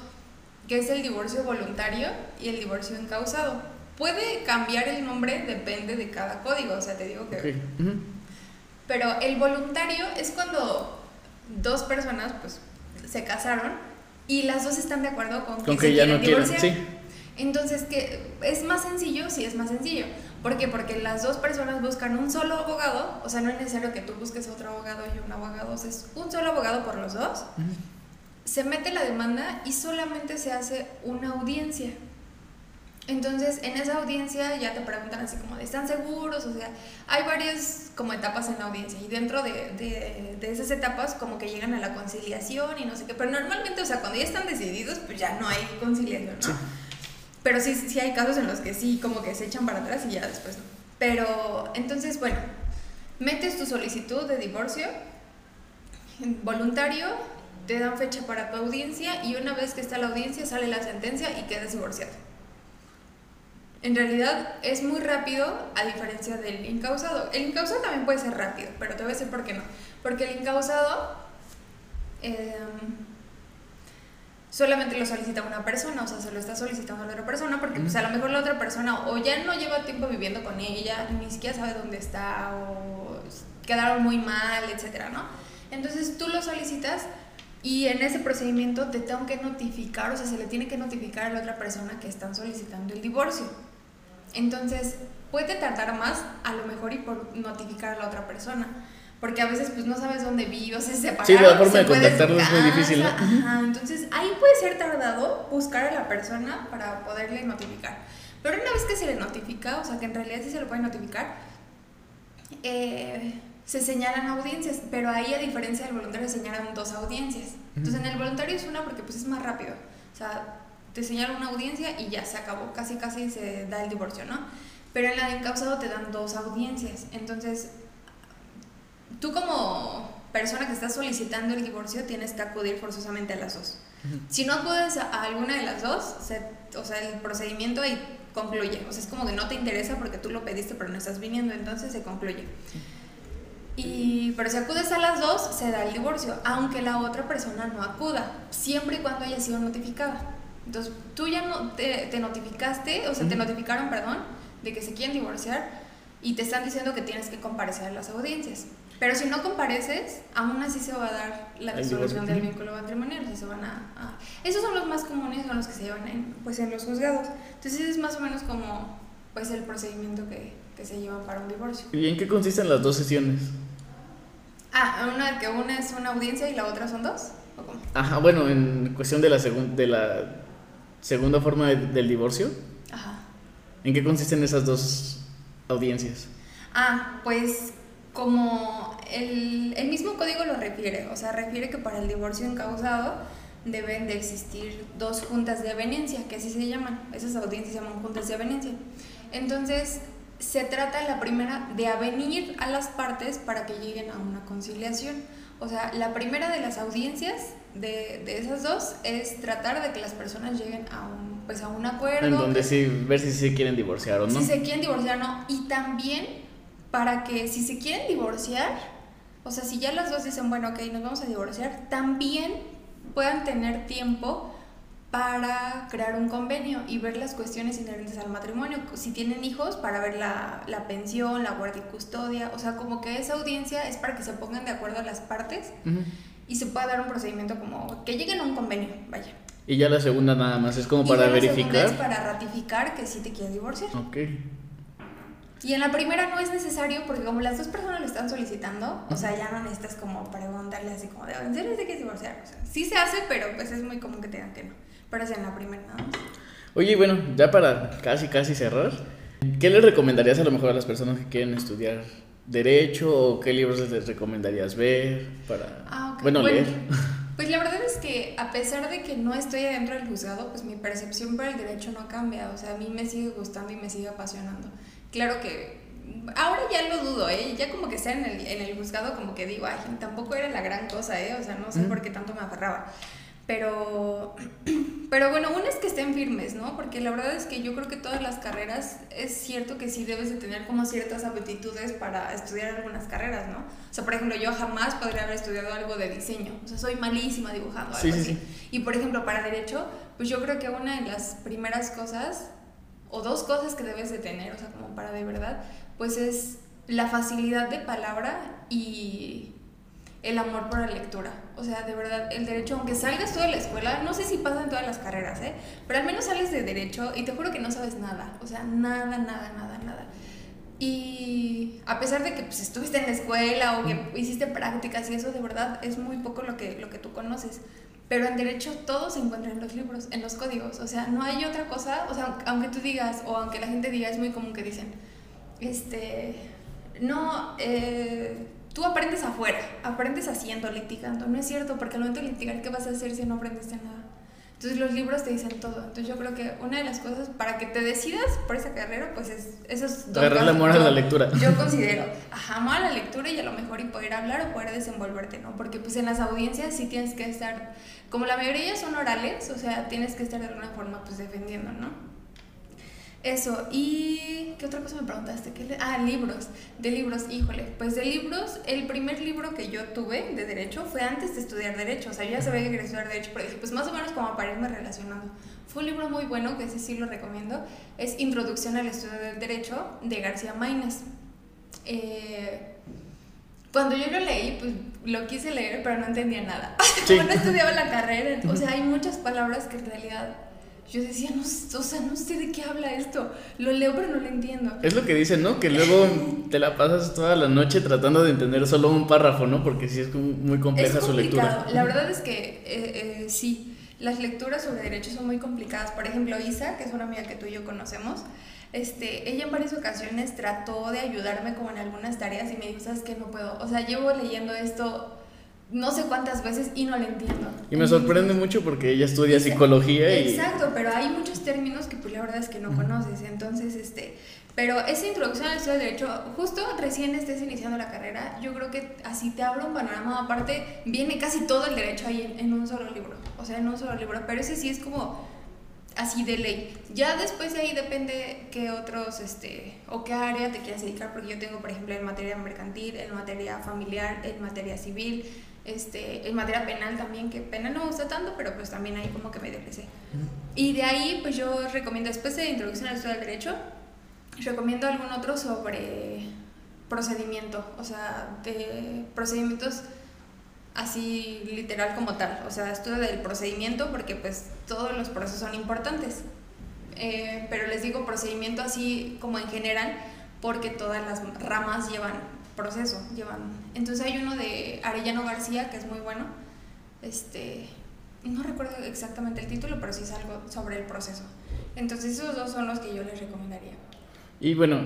que es el divorcio voluntario y el divorcio encausado. Puede cambiar el nombre, depende de cada código, o sea, te digo que... Pero el voluntario es cuando dos personas pues se casaron y las dos están de acuerdo con, que, se ya no divorciar. sí. Entonces, que es más sencillo, sí es más sencillo. ¿Por qué? Porque las dos personas buscan un solo abogado, o sea, no es necesario que tú busques otro abogado y un abogado, es un solo abogado por los dos. Se mete la demanda y solamente se hace una audiencia. Entonces, en esa audiencia ya te preguntan así como, ¿están seguros? O sea, hay varias como etapas en la audiencia y dentro de, de, esas etapas como que llegan a la conciliación y no sé qué, pero normalmente, o sea, cuando ya están decididos, pues ya no hay conciliación, ¿no? Pero sí, sí hay casos en los que sí, como que se echan para atrás y ya después no. Pero, entonces, bueno, metes tu solicitud de divorcio voluntario, te dan fecha para tu audiencia y una vez que está la audiencia sale la sentencia y quedas divorciado. En realidad es muy rápido a diferencia del incausado. El incausado también puede ser rápido, pero te voy a decir por qué no. Porque el incausado em, solamente lo solicita una persona, o sea, se lo está solicitando a la otra persona, porque pues a lo mejor la otra persona o ya no lleva tiempo viviendo con ella, ni siquiera sabe dónde está, o quedaron muy mal, etcétera, ¿no? Entonces tú lo solicitas y en ese procedimiento te tengo que notificar, o sea, se le tiene que notificar a la otra persona que están solicitando el divorcio. Entonces, puede tardar más a lo mejor y por notificar a la otra persona. Porque a veces pues no sabes dónde vive, o se separaron. Sí, la forma de contactarlo es muy difícil, Ajá, entonces ahí puede ser tardado buscar a la persona para poderle notificar. Pero una vez que se le notifica, o sea que en realidad sí se lo puede notificar, eh, se señalan audiencias, pero ahí a diferencia del voluntario se señalan dos audiencias. Entonces en el voluntario es una porque pues es más rápido. O sea, te señalan una audiencia y ya se acabó, casi casi se da el divorcio, ¿no? Pero en la de encausado te dan dos audiencias. Entonces, tú como persona que está solicitando el divorcio tienes que acudir forzosamente a las dos. Si no acudes a alguna de las dos, o sea, el procedimiento ahí concluye. O sea, es como que no te interesa porque tú lo pediste pero no estás viniendo, entonces se concluye. Y, pero si acudes a las dos, se da el divorcio, aunque la otra persona no acuda, siempre y cuando haya sido notificada. Entonces, tú ya no te, te notificaste, o sea, te notificaron, perdón, de que se quieren divorciar y te están diciendo que tienes que comparecer a las audiencias. Pero si no compareces, aún así se va a dar la disolución del vínculo matrimonial. se van a, Esos son los más comunes, son los que se llevan en, pues, en los juzgados. Entonces, es más o menos como pues, el procedimiento que, que se lleva para un divorcio. ¿Y en qué consisten las dos sesiones? Ah, una que una es una audiencia y la otra son dos. ¿O cómo? Ajá, bueno, en cuestión de la, de la segunda forma del divorcio. Ajá. ¿En qué consisten esas dos audiencias? Ah, pues como el, el, mismo código lo refiere, o sea, refiere que para el divorcio encausado deben de existir dos juntas de aveniencia, que así se llaman. Esas audiencias se llaman juntas de aveniencia. Entonces, se trata la primera de avenir a las partes para que lleguen a una conciliación. O sea, la primera de las audiencias de, de esas dos es tratar de que las personas lleguen a un, pues a un acuerdo. En donde sí, ver si se quieren divorciar o no. Si se quieren divorciar o no. Y también para que si se quieren divorciar, o sea, si ya las dos dicen, bueno, ok, nos vamos a divorciar, también puedan tener tiempo para crear un convenio y ver las cuestiones inherentes al matrimonio. Si tienen hijos, para ver la, la, pensión, la guardia y custodia. O sea, como que esa audiencia es para que se pongan de acuerdo las partes y se pueda dar un procedimiento como que lleguen a un convenio, vaya. Y ya la segunda nada más es como para verificar. La es para ratificar que sí te quieres divorciar. Ok. Y en la primera no es necesario porque como las dos personas lo están solicitando, o sea, ya no necesitas como preguntarle así como de, ¿en serio te quieres divorciar? O sea, sí se hace, pero pues es muy común que te digan que no. Pero es en la primera nada más. Oye, bueno, ya para casi, casi cerrar, ¿qué le recomendarías a lo mejor a las personas que quieren estudiar derecho o qué libros les recomendarías ver para, ah, okay. bueno, leer? Pues la verdad es que a pesar de que no estoy adentro del juzgado, pues mi percepción por el derecho no cambia, o sea, a mí me sigue gustando y me sigue apasionando. Claro que ahora ya lo dudo, ¿eh? Ya como que estar en el, en el juzgado como que digo, ay, tampoco era la gran cosa, ¿eh? O sea, no sé por qué tanto me aferraba. Pero, pero bueno, una es que estén firmes, ¿no? Porque la verdad es que yo creo que todas las carreras es cierto que sí debes de tener como ciertas aptitudes para estudiar algunas carreras, ¿no? O sea, por ejemplo, yo jamás podría haber estudiado algo de diseño, o sea, soy malísima dibujando, algo así. Y por ejemplo, para derecho, pues yo creo que una de las primeras cosas, o dos cosas que debes de tener, o sea, como para de verdad, pues es la facilidad de palabra y el amor por la lectura. O sea, de verdad, el derecho, aunque salgas tú de la escuela, no sé si pasa en todas las carreras, ¿eh? Pero al menos sales de derecho y te juro que no sabes nada. O sea, nada, nada, nada, nada. Y a pesar de que pues, estuviste en la escuela o que hiciste prácticas y eso, de verdad, es muy poco lo que, lo que tú conoces. Pero en derecho todo se encuentra en los libros, en los códigos. O sea, no hay otra cosa. O sea, aunque tú digas, o aunque la gente diga, es muy común que dicen, este, no, eh tú aprendes afuera, aprendes haciendo, litigando. No es cierto, porque al momento de litigar, ¿qué vas a hacer si no aprendiste nada? Entonces los libros te dicen todo. Entonces yo creo que una de las cosas para que te decidas por esa carrera, pues es esos dos Agarrar amor a la lectura. Yo considero, ajá, amor a la lectura y a lo mejor y poder hablar o poder desenvolverte, ¿no? Porque pues en las audiencias sí tienes que estar, como la mayoría son orales, o sea, tienes que estar de alguna forma pues defendiendo, ¿no? Eso, y ¿qué otra cosa me preguntaste? ¿Qué Ah, libros, de libros, híjole, pues de libros, el primer libro que yo tuve de derecho fue antes de estudiar derecho, o sea, yo ya sabía que quería estudiar derecho, pero dije, pues más o menos como para irme relacionando. Fue un libro muy bueno, que ese sí lo recomiendo, es Introducción al Estudio del Derecho, de García Maínez. Eh, cuando yo lo leí, pues lo quise leer, pero no entendía nada. Como no estudiaba la carrera, o sea, hay muchas palabras que en realidad yo decía, no, o sea, no sé de qué habla esto. Lo leo, pero no lo entiendo. Es lo que dicen, ¿no? Que luego te la pasas toda la noche tratando de entender solo un párrafo, ¿no? Porque sí es muy compleja su lectura. La verdad es que eh, eh, sí, las lecturas sobre derechos son muy complicadas. Por ejemplo, Isa, que es una amiga que tú y yo conocemos, este, ella en varias ocasiones trató de ayudarme como en algunas tareas y me dijo, ¿sabes qué? No puedo. O sea, llevo leyendo esto no sé cuántas veces y no lo entiendo. Y me sorprende mucho porque ella estudia psicología y... Exacto, pero hay muchos términos que pues la verdad es que no conoces, entonces este... Pero esa introducción al estudio de derecho, justo recién estés iniciando la carrera, yo creo que así te hablo un panorama, aparte viene casi todo el derecho ahí en, un solo libro, o sea, en un solo libro, pero ese sí es como así de ley. Ya después de ahí depende qué otros, este, o qué área te quieras dedicar, porque yo tengo, por ejemplo, en materia mercantil, en materia familiar, en materia civil, este, en materia penal también, que penal no me gusta tanto, pero pues también ahí como que me deprese. Y de ahí, pues yo recomiendo, después de Introducción al Estudio del Derecho, recomiendo algún otro sobre procedimiento, o sea, de procedimientos así literal como tal, o sea, estudio del procedimiento porque pues todos los procesos son importantes, eh, pero les digo procedimiento así como en general porque todas las ramas llevan proceso llevan. Entonces hay uno de Arellano García que es muy bueno. Este, no recuerdo exactamente el título, pero sí es algo sobre el proceso. Entonces esos dos son los que yo les recomendaría. Y bueno,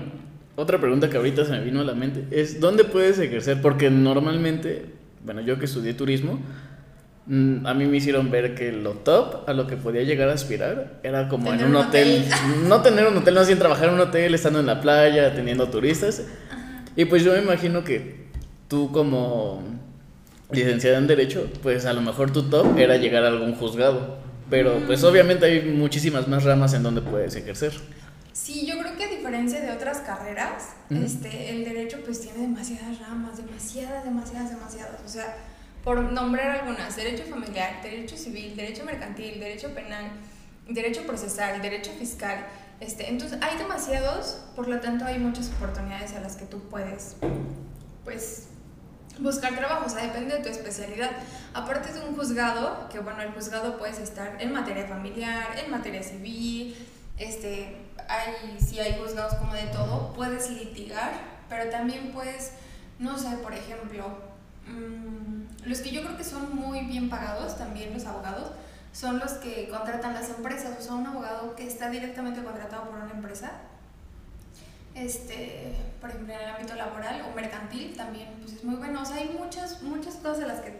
otra pregunta que ahorita se me vino a la mente es, ¿dónde puedes ejercer? Porque normalmente, bueno, yo que estudié turismo, mm, a mí me hicieron ver que lo top a lo que podía llegar a aspirar era como en un un hotel, hotel. no tener un hotel, no sin trabajar en un hotel, estando en la playa, atendiendo turistas. Y pues yo me imagino que tú como licenciada en Derecho, pues a lo mejor tu top era llegar a algún juzgado. Pero pues obviamente hay muchísimas más ramas en donde puedes ejercer. Sí, yo creo que a diferencia de otras carreras, este, el derecho pues tiene demasiadas ramas, demasiadas, demasiadas, demasiadas. O sea, por nombrar algunas, derecho familiar, derecho civil, derecho mercantil, derecho penal, derecho procesal, derecho fiscal. Este, entonces hay demasiados, por lo tanto hay muchas oportunidades a las que tú puedes, pues, buscar trabajo, o depende de tu especialidad. Aparte de un juzgado, que bueno, el juzgado puedes estar en materia familiar, en materia civil, este, hay, si hay juzgados como de todo, puedes litigar, pero también puedes, no sé, por ejemplo, mm, los que yo creo que son muy bien pagados, también los abogados, son los que contratan las empresas, o sea, un abogado que está directamente contratado por una empresa, este, por ejemplo, en el ámbito laboral o mercantil también, pues es muy bueno. O sea, hay muchas, muchas cosas en las que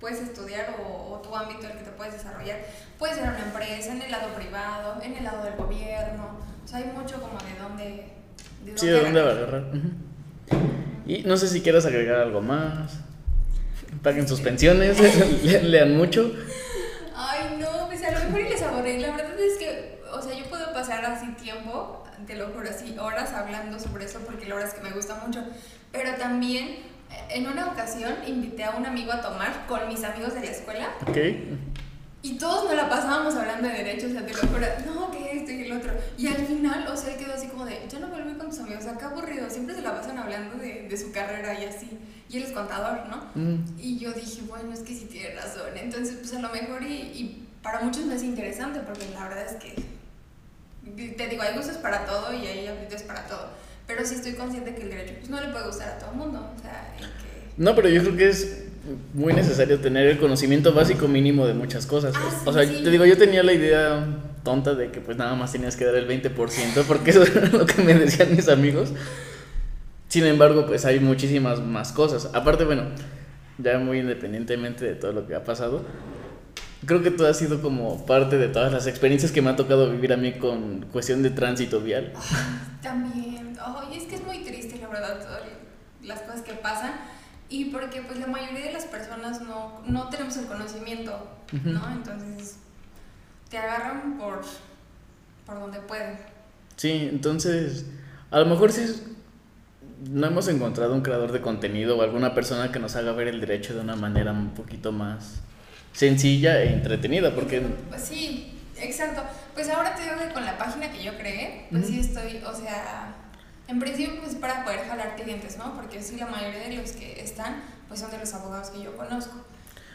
puedes estudiar o, o tu ámbito en el que te puedes desarrollar. Puede ser en una empresa, en el lado privado, en el lado del gobierno. O sea, hay mucho como de dónde... De Sí, ¿de dónde agarrar. Y no sé si quieras agregar algo más. Paguen sus pensiones, le- lean mucho. Ay, no, pues a lo mejor y les aburrí. La verdad es que, o sea, yo puedo pasar así tiempo, te lo juro, así horas hablando sobre eso porque la verdad es que me gusta mucho. Pero también, eh, en una ocasión, invité a un amigo a tomar con mis amigos de la escuela y todos nos la pasábamos hablando de derechos, o sea, te lo juro, no, que esto y el otro. Y al final, o sea, quedó así como de, ya no ir con tus amigos, acá aburrido, siempre se la pasan hablando de, de su carrera y así. Y él es contador, ¿no? Mm. Y yo dije, bueno, es que sí tiene razón. Entonces, pues a lo mejor y, y para muchos no es interesante porque la verdad es que, te digo, hay gustos para todo y hay aptitudes para todo. Pero sí estoy consciente que el derecho pues, no le puede gustar a todo el mundo. O sea, que... No, pero yo creo que es muy necesario tener el conocimiento básico mínimo de muchas cosas. Ah, sí, o sea, sí. te digo, yo tenía la idea tonta de que pues nada más tenías que dar el 20%, porque eso era lo que me decían mis amigos. Sin embargo, pues hay muchísimas más cosas. Aparte, bueno, ya muy independientemente de todo lo que ha pasado, creo que tú has sido como parte de todas las experiencias que me ha tocado vivir a mí con cuestión de tránsito vial. También, ay, es que es muy triste, la verdad, todas las cosas que pasan. Y porque pues la mayoría de las personas no, no tenemos el conocimiento, ¿no? Entonces te agarran por, por donde pueden. Sí, entonces, a lo mejor sí es- no hemos encontrado un creador de contenido o alguna persona que nos haga ver el derecho de una manera un poquito más sencilla e entretenida, porque Pues sí, exacto. Pues ahora te digo que con la página que yo creé, pues sí estoy, o sea, en principio pues para poder jalar clientes, ¿no? Porque sí, la mayoría de los que están, pues son de los abogados que yo conozco.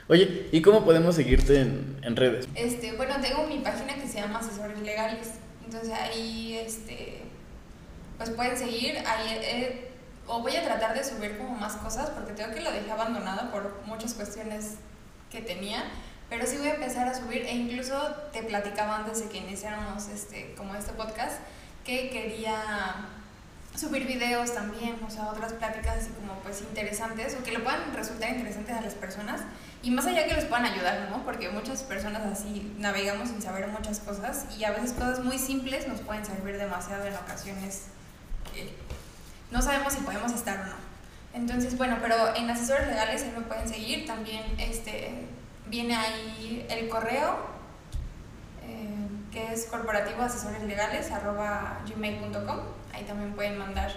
Oye, ¿y cómo podemos seguirte en, en redes? Este, bueno, tengo mi página que se llama Asesores Legales. Entonces ahí, este, pues pueden seguir. Ahí, eh, o voy a tratar de subir como más cosas porque tengo que lo dejé abandonado por muchas cuestiones que tenía. Pero sí voy a empezar a subir e incluso te platicaba antes de que iniciáramos este, como este podcast que quería subir videos también, o sea, otras pláticas así como pues interesantes o que le puedan resultar interesantes a las personas y más allá que les puedan ayudar, ¿no? Porque muchas personas así navegamos sin saber muchas cosas y a veces cosas muy simples nos pueden servir demasiado en ocasiones que no sabemos si podemos estar o no. Entonces, bueno, pero en asesores legales ahí me pueden seguir, también este, viene ahí el correo eh, que es corporativo asesores legales arroba gmail.com, ahí también pueden mandar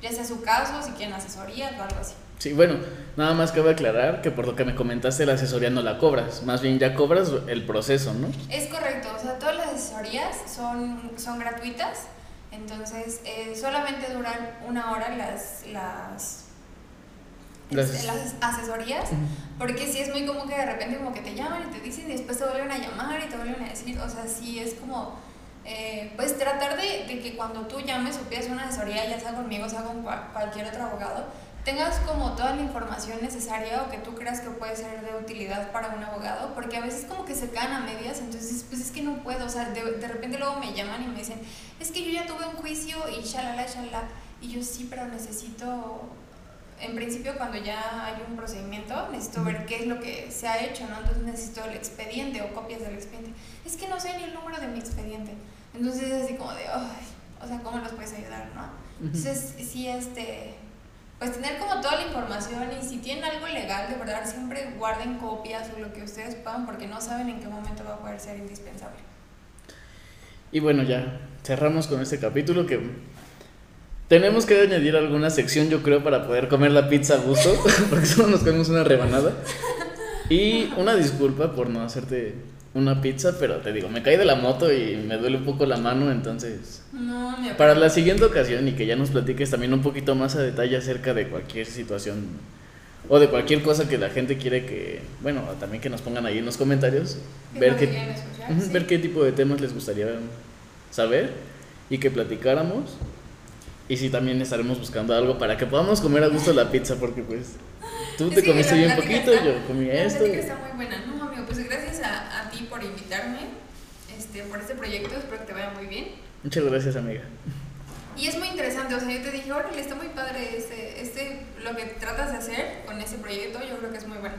ya sea su caso, si quieren asesoría o algo así. Sí, bueno, nada más cabe aclarar que por lo que me comentaste la asesoría no la cobras, más bien ya cobras el proceso, ¿no? Es correcto, o sea, todas las asesorías son, son gratuitas, entonces eh, solamente duran una hora las, las, Las- este, las asesorías, porque sí es muy común que de repente como que te llaman y te dicen y después te vuelven a llamar y te vuelven a decir, o sea, sí es como, eh, pues tratar de, de que cuando tú llames o pidas una asesoría, ya sea conmigo, sea con cua- cualquier otro abogado, tengas como toda la información necesaria o que tú creas que puede ser de utilidad para un abogado, porque a veces como que se quedan a medias, entonces pues es que no puedo, o sea, de, de repente luego me llaman y me dicen, es que yo ya tuve un juicio y shalala, shalala, y yo sí, pero necesito en principio cuando ya hay un procedimiento, necesito ver qué es lo que se ha hecho, ¿no? Entonces necesito el expediente o copias del expediente. Es que no sé ni el número de mi expediente. Entonces es así como de, ay, o sea, ¿cómo nos puedes ayudar, no? Entonces, sí, este, pues tener como toda la información y si tienen algo legal, de verdad, siempre guarden copias o lo que ustedes puedan porque no saben en qué momento va a poder ser indispensable. Y bueno, ya cerramos con este capítulo que tenemos que añadir alguna sección, yo creo, para poder comer la pizza a gusto, porque solo nos comemos una rebanada. Y una disculpa por no hacerte una pizza, pero te digo, me caí de la moto y me duele un poco la mano, entonces... No, mi Para la siguiente ocasión y que ya nos platiques también un poquito más a detalle acerca de cualquier situación o de cualquier cosa que la gente quiere que, bueno, también que nos pongan ahí en los comentarios, ¿Qué es ver qué, escuchar? Sí. ver qué tipo de temas les gustaría saber y que platicáramos. Y si también estaremos buscando algo para que podamos comer a gusto la pizza, porque pues tú te que comiste la bien poquito, está- yo comí la esto. y- está muy buena. No, amigo, pues gracias a, a ti por invitarme este, por este proyecto. Espero que te vaya muy bien. Muchas gracias, amiga. Y es muy interesante, o sea, yo te dije, órale, está muy padre este, este, lo que tratas de hacer con ese proyecto, yo creo que es muy bueno.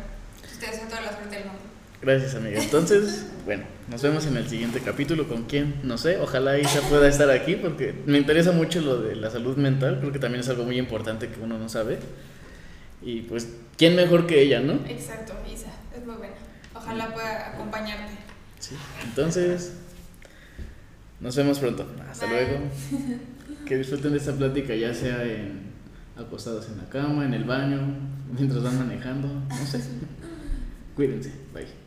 Te deseo toda la suerte del mundo. Gracias, amiga. Entonces, bueno, nos vemos en el siguiente capítulo. ¿Con quién? No sé. Ojalá Isa pueda estar aquí porque me interesa mucho lo de la salud mental. Creo que también es algo muy importante que uno no sabe. Y pues, ¿quién mejor que ella, no? Exacto, Isa, es muy buena. Ojalá pueda acompañarte. Sí. Entonces, nos vemos pronto. Hasta Bye. luego. Que disfruten de esta plática, ya sea en, acostados en la cama, en el baño, mientras van manejando, no sé. Cuídense. Bye.